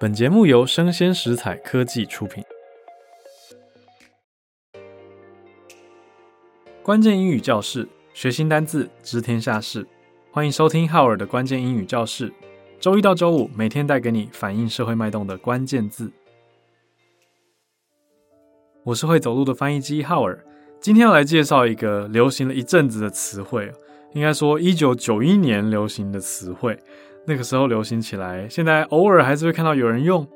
本节目由生鲜食材科技出品。关键英语教室，学新单字，知天下事。欢迎收听浩尔的关键英语教室。周一到周五，每天带给你反映社会脉动的关键字。我是会走路的翻译机浩尔。今天要来介绍一个流行了一阵子的词汇，应该说一九九一年流行的词汇，那个时候流行起来，现在偶尔还是会看到有人用，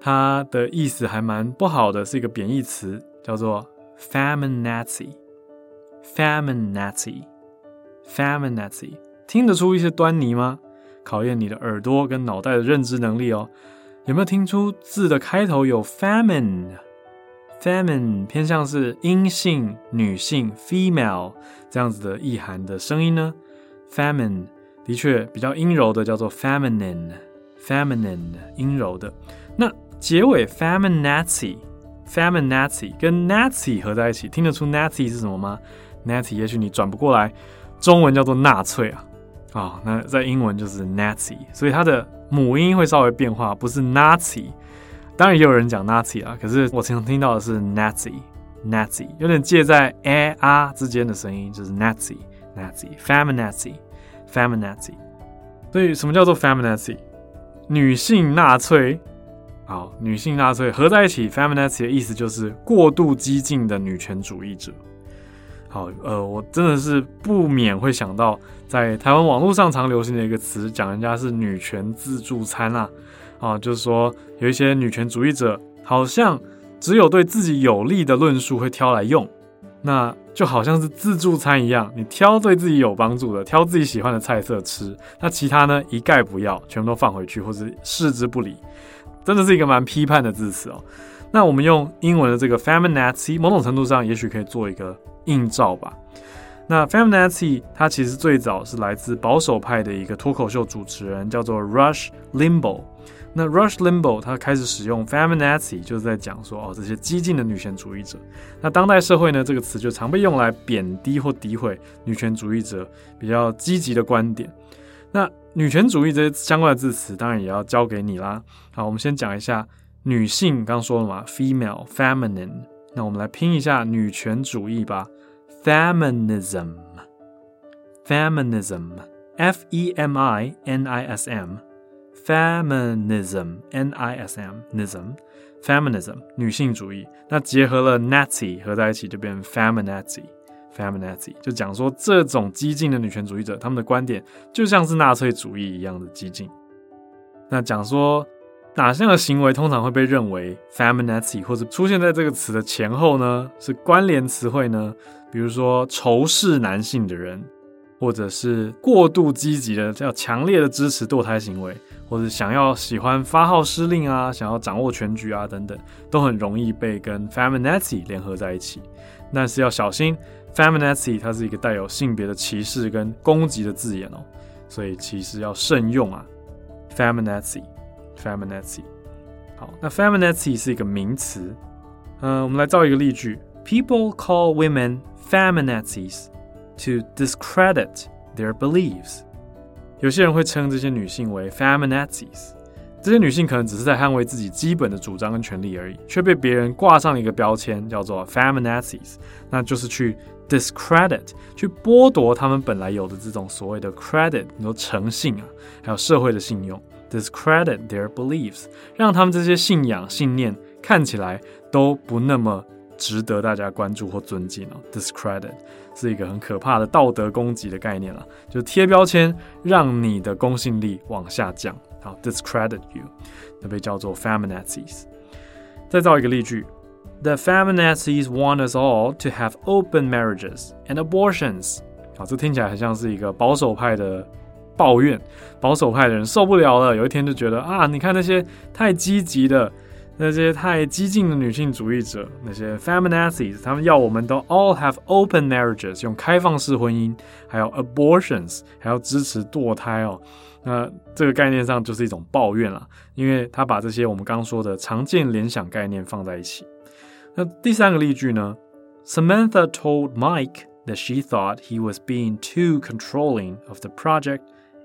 它的意思还蛮不好的，是一个贬义词，叫做 feminazi。feminazi，feminazi，听得出一些端倪吗？考验你的耳朵跟脑袋的认知能力哦。有没有听出字的开头有 feminine？Feminine 偏向是阴性、女性 （female） 这样子的意涵的声音呢？Feminine 的确比较阴柔的叫做 feminine，feminine 阴柔的。那结尾 feminazi，feminazi 跟 nazi 合在一起，听得出 nazi 是什么吗？nazi 也许你转不过来，中文叫做纳粹啊，啊、哦，那在英文就是 nazi，所以它的母音会稍微变化，不是 nazi。当然也有人讲 Nazi 啊，可是我经常听到的是 Nazi，Nazi 有点介在 a r 之间的声音，就是 Nazi，Nazi，feminazi Feminazi，。所以什么叫做 feminazi？女性纳粹。好，女性纳粹合在一起，feminazi 的意思就是过度激进的女权主义者。好，呃，我真的是不免会想到，在台湾网络上常流行的一个词，讲人家是女权自助餐啊。啊，就是说有一些女权主义者，好像只有对自己有利的论述会挑来用，那就好像是自助餐一样，你挑对自己有帮助的，挑自己喜欢的菜色吃，那其他呢一概不要，全部都放回去或是视之不理，真的是一个蛮批判的字词哦。那我们用英文的这个 feminazi，某种程度上也许可以做一个映照吧。那 feminazi 它其实最早是来自保守派的一个脱口秀主持人，叫做 Rush Limbaugh。那 Rush Limbaugh 他开始使用 feminazi，就是在讲说哦，这些激进的女权主义者。那当代社会呢，这个词就常被用来贬低或诋毁女权主义者比较积极的观点。那女权主义这些相关的字词，当然也要教给你啦。好，我们先讲一下女性，刚说了嘛，female feminine。那我们来拼一下女权主义吧 ，feminism，feminism，f e m i n i s m。Feminism，N-I-S-M，nism，feminism，女性主义。那结合了 Nazi 合在一起就变 feminazi，feminazi 就讲说这种激进的女权主义者，他们的观点就像是纳粹主义一样的激进。那讲说 哪项的行为通常会被认为 feminazi，或者出现在这个词的前后呢？是关联词汇呢？比如说仇视男性的人。或者是过度积极的、要强烈的支持堕胎行为，或者想要喜欢发号施令啊，想要掌握全局啊等等，都很容易被跟 feminazi 联合在一起。但是要小心，feminazi 它是一个带有性别的歧视跟攻击的字眼哦，所以其实要慎用啊，feminazi。Feminazi，。好，那 feminazi 是一个名词。嗯、呃，我们来造一个例句：People call women feminazis。To discredit their beliefs，有些人会称这些女性为 feminazis。这些女性可能只是在捍卫自己基本的主张跟权利而已，却被别人挂上了一个标签，叫做 feminazis，那就是去 discredit，去剥夺他们本来有的这种所谓的 credit，你说诚信啊，还有社会的信用，discredit their beliefs，让他们这些信仰信念看起来都不那么。值得大家关注或尊敬哦。Discredit 是一个很可怕的道德攻击的概念了，就贴标签，让你的公信力往下降。好，discredit you，那被叫做 feminazis。再造一个例句：The feminazis want us all to have open marriages and abortions。好，这听起来很像是一个保守派的抱怨。保守派的人受不了了，有一天就觉得啊，你看那些太积极的。那些太激进的女性主义者，那些 feminazis，他们要我们都 all have open marriages，用开放式婚姻，还有 abortions，还要支持堕胎哦。那这个概念上就是一种抱怨了，因为他把这些我们刚刚说的常见联想概念放在一起。那第三个例句呢？Samantha told Mike that she thought he was being too controlling of the project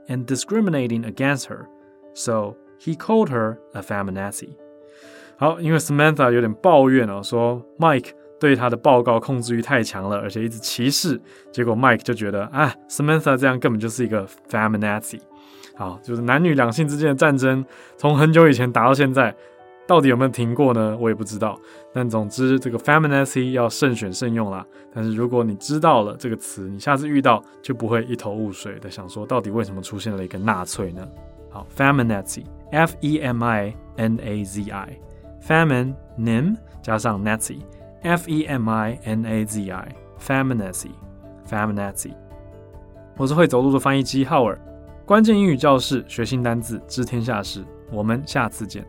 and discriminating against her, so He called her a feminazi。好，因为 Samantha 有点抱怨哦，说 Mike 对他的报告控制欲太强了，而且一直歧视。结果 Mike 就觉得啊，Samantha 这样根本就是一个 feminazi。好，就是男女两性之间的战争，从很久以前打到现在。 到底有没有停过呢？我也不知道。但总之，这个 feminazi 要慎选慎用啦。但是如果你知道了这个词，你下次遇到就不会一头雾水的想说，到底为什么出现了一个纳粹呢？好，feminazi，f e m i n a z i，femin nim 加上 nazi，f e m i n a z i，feminazi，feminazi。我是会走路的翻译机浩尔，关键英语教室，学新单字，知天下事。我们下次见。